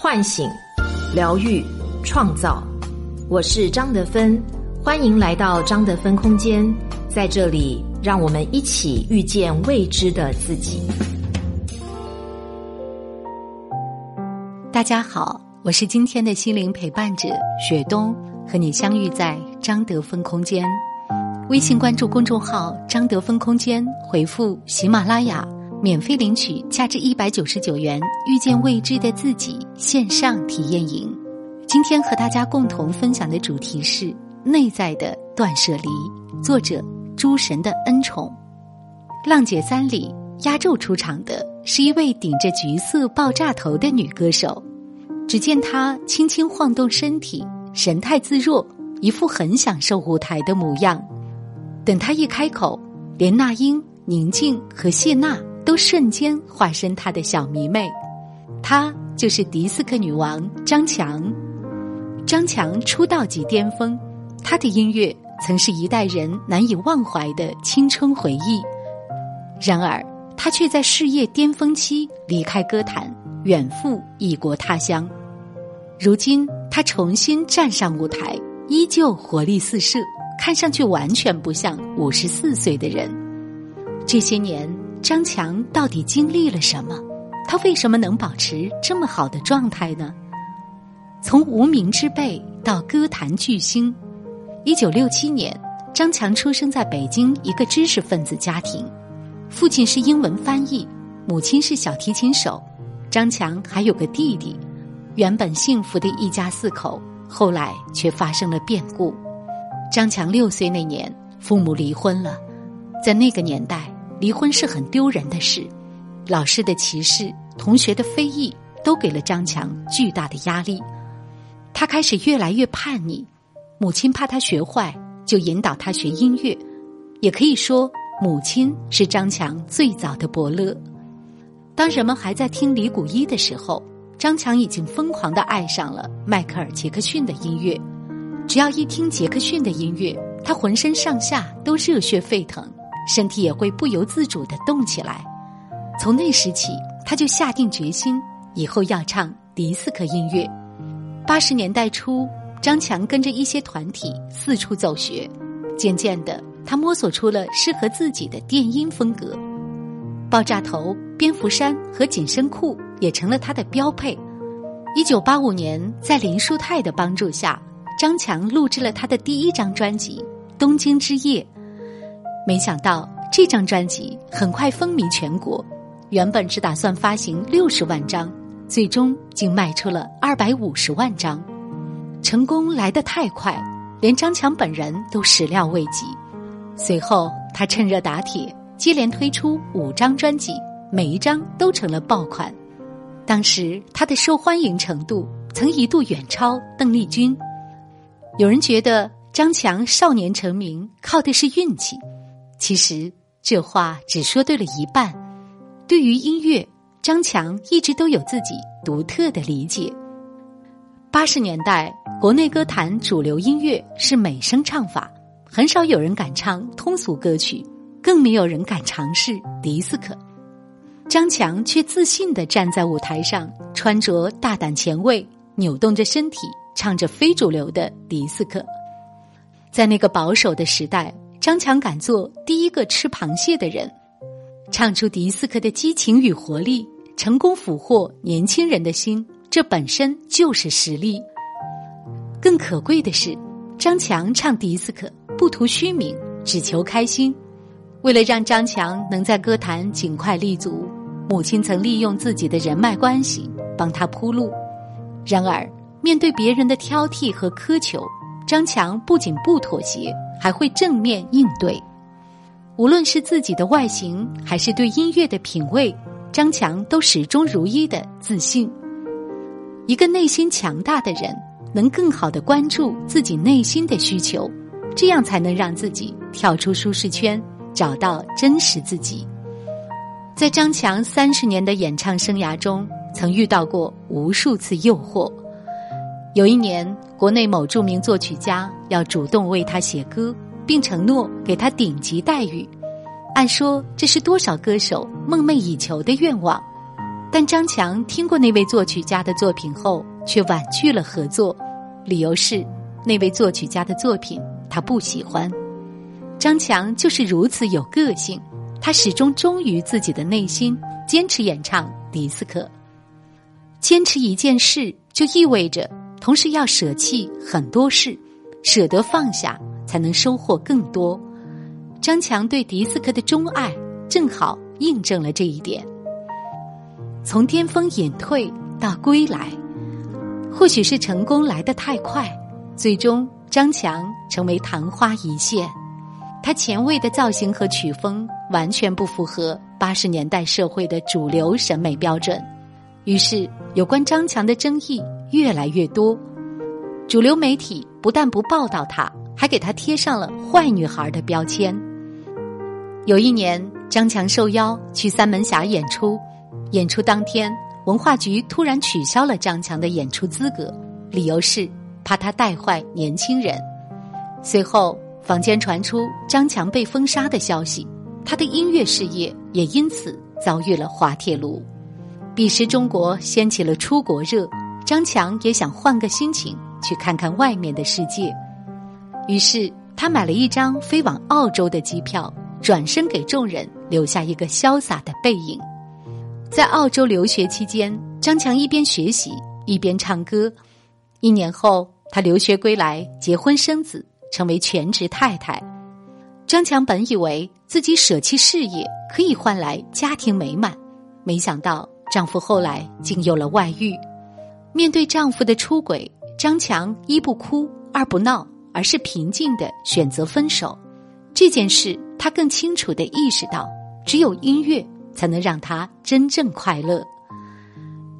唤醒、疗愈、创造。我是张德芬，欢迎来到张德芬空间。在这里，让我们一起遇见未知的自己。大家好，我是今天的心灵陪伴者雪冬，和你相遇在张德芬空间。微信关注公众号“张德芬空间”，回复“喜马拉雅”。免费领取价值一百九十九元《遇见未知的自己》线上体验营。今天和大家共同分享的主题是内在的断舍离。作者：诸神的恩宠。《浪姐三》里压轴出场的是一位顶着橘色爆炸头的女歌手。只见她轻轻晃动身体，神态自若，一副很享受舞台的模样。等她一开口，连那英、宁静和谢娜。瞬间化身他的小迷妹，她就是迪斯科女王张强。张强出道即巅峰，他的音乐曾是一代人难以忘怀的青春回忆。然而，他却在事业巅峰期离开歌坛，远赴异国他乡。如今，他重新站上舞台，依旧活力四射，看上去完全不像五十四岁的人。这些年。张强到底经历了什么？他为什么能保持这么好的状态呢？从无名之辈到歌坛巨星，一九六七年，张强出生在北京一个知识分子家庭，父亲是英文翻译，母亲是小提琴手，张强还有个弟弟。原本幸福的一家四口，后来却发生了变故。张强六岁那年，父母离婚了，在那个年代。离婚是很丢人的事，老师的歧视、同学的非议，都给了张强巨大的压力。他开始越来越叛逆，母亲怕他学坏，就引导他学音乐。也可以说，母亲是张强最早的伯乐。当人们还在听李谷一的时候，张强已经疯狂的爱上了迈克尔·杰克逊的音乐。只要一听杰克逊的音乐，他浑身上下都热血沸腾。身体也会不由自主的动起来。从那时起，他就下定决心，以后要唱迪斯科音乐。八十年代初，张强跟着一些团体四处走学，渐渐的，他摸索出了适合自己的电音风格。爆炸头、蝙蝠衫和紧身裤也成了他的标配。一九八五年，在林书泰的帮助下，张强录制了他的第一张专辑《东京之夜》。没想到这张专辑很快风靡全国，原本只打算发行六十万张，最终竟卖出了二百五十万张，成功来得太快，连张强本人都始料未及。随后他趁热打铁，接连推出五张专辑，每一张都成了爆款。当时他的受欢迎程度曾一度远超邓丽君。有人觉得张强少年成名靠的是运气。其实这话只说对了一半。对于音乐，张强一直都有自己独特的理解。八十年代，国内歌坛主流音乐是美声唱法，很少有人敢唱通俗歌曲，更没有人敢尝试迪斯科。张强却自信的站在舞台上，穿着大胆前卫，扭动着身体，唱着非主流的迪斯科。在那个保守的时代。张强敢做第一个吃螃蟹的人，唱出迪斯科的激情与活力，成功俘获年轻人的心，这本身就是实力。更可贵的是，张强唱迪斯科不图虚名，只求开心。为了让张强能在歌坛尽快立足，母亲曾利用自己的人脉关系帮他铺路。然而，面对别人的挑剔和苛求，张强不仅不妥协。还会正面应对，无论是自己的外形，还是对音乐的品味，张强都始终如一的自信。一个内心强大的人，能更好的关注自己内心的需求，这样才能让自己跳出舒适圈，找到真实自己。在张强三十年的演唱生涯中，曾遇到过无数次诱惑。有一年，国内某著名作曲家要主动为他写歌，并承诺给他顶级待遇。按说这是多少歌手梦寐以求的愿望，但张强听过那位作曲家的作品后，却婉拒了合作，理由是那位作曲家的作品他不喜欢。张强就是如此有个性，他始终忠于自己的内心，坚持演唱迪斯科。坚持一件事，就意味着同时要舍弃很多事，舍得放下，才能收获更多。张强对迪斯科的钟爱，正好印证了这一点。从巅峰隐退到归来，或许是成功来得太快，最终张强成为昙花一现。他前卫的造型和曲风完全不符合八十年代社会的主流审美标准，于是有关张强的争议越来越多。主流媒体不但不报道他，还给他贴上了“坏女孩”的标签。有一年，张强受邀去三门峡演出。演出当天，文化局突然取消了张强的演出资格，理由是怕他带坏年轻人。随后，坊间传出张强被封杀的消息，他的音乐事业也因此遭遇了滑铁卢。彼时，中国掀起了出国热，张强也想换个心情，去看看外面的世界。于是，他买了一张飞往澳洲的机票，转身给众人留下一个潇洒的背影。在澳洲留学期间，张强一边学习一边唱歌。一年后，他留学归来，结婚生子，成为全职太太。张强本以为自己舍弃事业可以换来家庭美满，没想到丈夫后来竟有了外遇。面对丈夫的出轨，张强一不哭二不闹，而是平静的选择分手。这件事，他更清楚的意识到，只有音乐。才能让他真正快乐。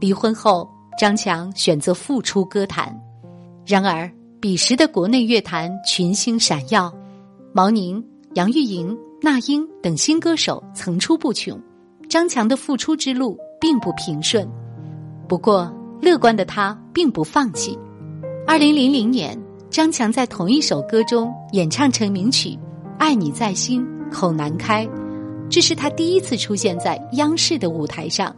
离婚后，张强选择复出歌坛。然而，彼时的国内乐坛群星闪耀，毛宁、杨钰莹、那英等新歌手层出不穷。张强的复出之路并不平顺，不过乐观的他并不放弃。二零零零年，张强在同一首歌中演唱成名曲《爱你在心口难开》。这是他第一次出现在央视的舞台上，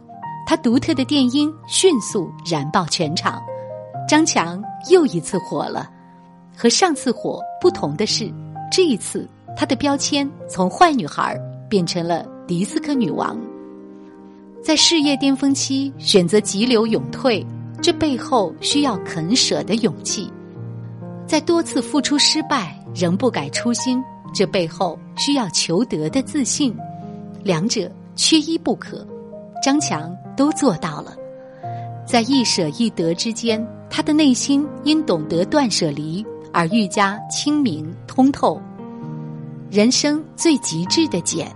他独特的电音迅速燃爆全场，张强又一次火了。和上次火不同的是，这一次他的标签从坏女孩变成了迪斯科女王。在事业巅峰期选择急流勇退，这背后需要肯舍的勇气；在多次付出失败仍不改初心，这背后需要求得的自信。两者缺一不可，张强都做到了。在一舍一得之间，他的内心因懂得断舍离而愈加清明通透。人生最极致的简，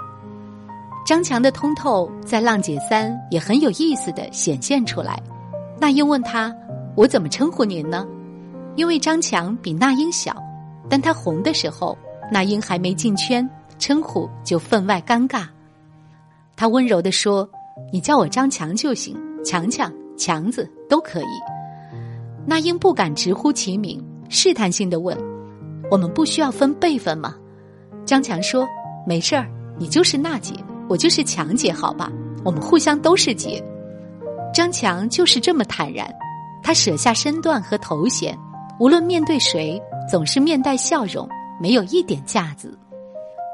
张强的通透在《浪姐三》也很有意思的显现出来。那英问他：“我怎么称呼您呢？”因为张强比那英小，但他红的时候，那英还没进圈，称呼就分外尴尬。他温柔地说：“你叫我张强就行，强强、强子都可以。”那英不敢直呼其名，试探性的问：“我们不需要分辈分吗？”张强说：“没事儿，你就是娜姐，我就是强姐，好吧？我们互相都是姐。”张强就是这么坦然，他舍下身段和头衔，无论面对谁，总是面带笑容，没有一点架子。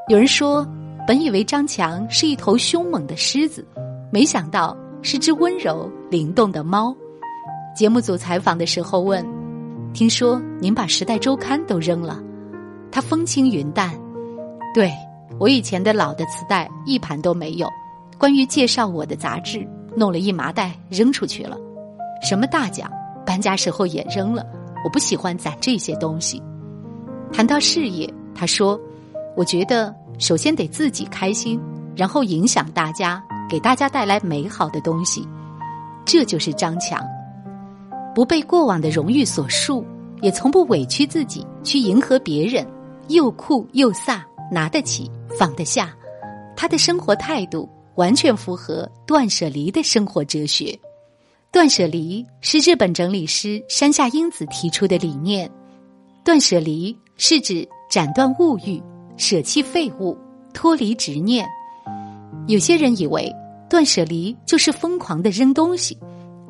有人说。本以为张强是一头凶猛的狮子，没想到是只温柔灵动的猫。节目组采访的时候问：“听说您把《时代周刊》都扔了？”他风轻云淡：“对我以前的老的磁带一盘都没有，关于介绍我的杂志弄了一麻袋扔出去了。什么大奖，搬家时候也扔了。我不喜欢攒这些东西。”谈到事业，他说：“我觉得。”首先得自己开心，然后影响大家，给大家带来美好的东西，这就是张强。不被过往的荣誉所束，也从不委屈自己去迎合别人，又酷又飒，拿得起放得下。他的生活态度完全符合断舍离的生活哲学。断舍离是日本整理师山下英子提出的理念。断舍离是指斩断物欲。舍弃废物，脱离执念。有些人以为断舍离就是疯狂的扔东西。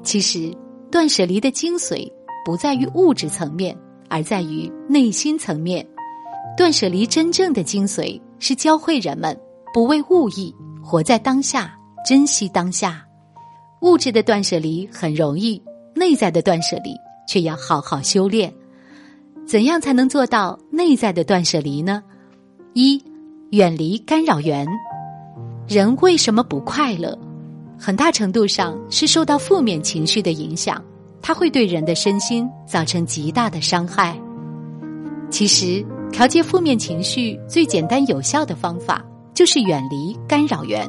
其实，断舍离的精髓不在于物质层面，而在于内心层面。断舍离真正的精髓是教会人们不为物役，活在当下，珍惜当下。物质的断舍离很容易，内在的断舍离却要好好修炼。怎样才能做到内在的断舍离呢？一，远离干扰源。人为什么不快乐？很大程度上是受到负面情绪的影响，它会对人的身心造成极大的伤害。其实，调节负面情绪最简单有效的方法就是远离干扰源，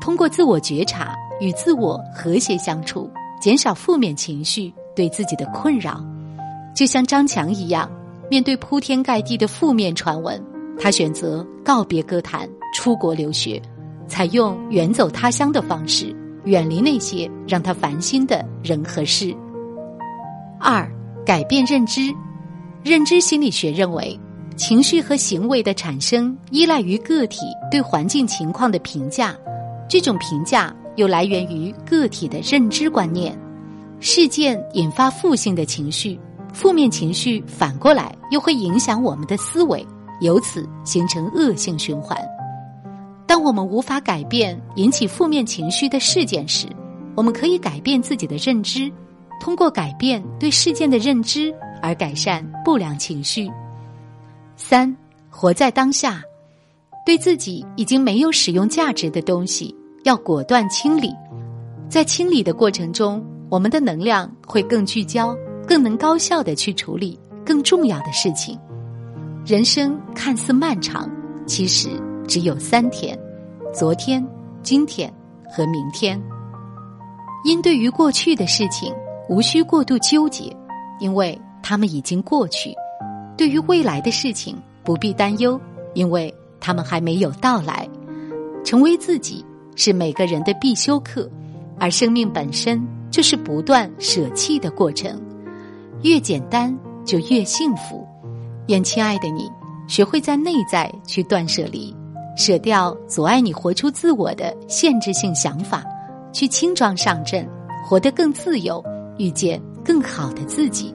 通过自我觉察与自我和谐相处，减少负面情绪对自己的困扰。就像张强一样，面对铺天盖地的负面传闻，他选择告别歌坛，出国留学。采用远走他乡的方式，远离那些让他烦心的人和事。二、改变认知。认知心理学认为，情绪和行为的产生依赖于个体对环境情况的评价，这种评价又来源于个体的认知观念。事件引发负性的情绪，负面情绪反过来又会影响我们的思维，由此形成恶性循环。当我们无法改变引起负面情绪的事件时，我们可以改变自己的认知，通过改变对事件的认知而改善不良情绪。三，活在当下，对自己已经没有使用价值的东西要果断清理。在清理的过程中，我们的能量会更聚焦，更能高效的去处理更重要的事情。人生看似漫长，其实。只有三天：昨天、今天和明天。因对于过去的事情，无需过度纠结，因为他们已经过去；对于未来的事情，不必担忧，因为他们还没有到来。成为自己是每个人的必修课，而生命本身就是不断舍弃的过程。越简单，就越幸福。愿亲爱的你，学会在内在去断舍离。舍掉阻碍你活出自我的限制性想法，去轻装上阵，活得更自由，遇见更好的自己。